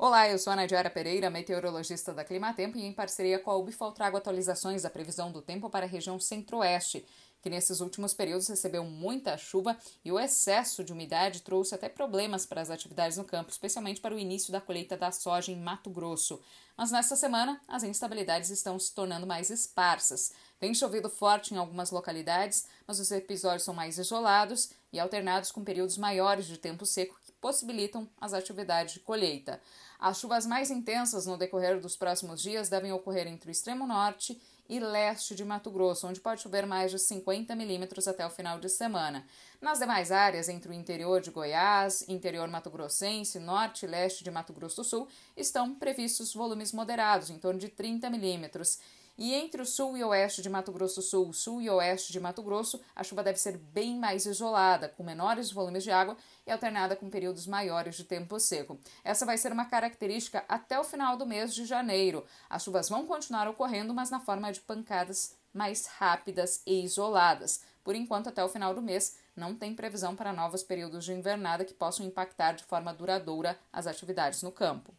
Olá, eu sou a Nadiara Pereira, meteorologista da Climatempo e em parceria com a Ubifol trago atualizações da previsão do tempo para a região centro-oeste, que nesses últimos períodos recebeu muita chuva e o excesso de umidade trouxe até problemas para as atividades no campo, especialmente para o início da colheita da soja em Mato Grosso. Mas nesta semana, as instabilidades estão se tornando mais esparsas. Tem chovido forte em algumas localidades, mas os episódios são mais isolados e alternados com períodos maiores de tempo seco que possibilitam as atividades de colheita. As chuvas mais intensas no decorrer dos próximos dias devem ocorrer entre o extremo norte e leste de Mato Grosso, onde pode chover mais de 50 milímetros até o final de semana. Nas demais áreas, entre o interior de Goiás, interior mato-grossense, norte e leste de Mato Grosso do Sul, estão previstos volumes moderados, em torno de 30 milímetros. E entre o sul e oeste de Mato Grosso Sul, sul e oeste de Mato Grosso, a chuva deve ser bem mais isolada, com menores volumes de água e alternada com períodos maiores de tempo seco. Essa vai ser uma característica até o final do mês de janeiro. As chuvas vão continuar ocorrendo, mas na forma de pancadas mais rápidas e isoladas. Por enquanto, até o final do mês, não tem previsão para novos períodos de invernada que possam impactar de forma duradoura as atividades no campo.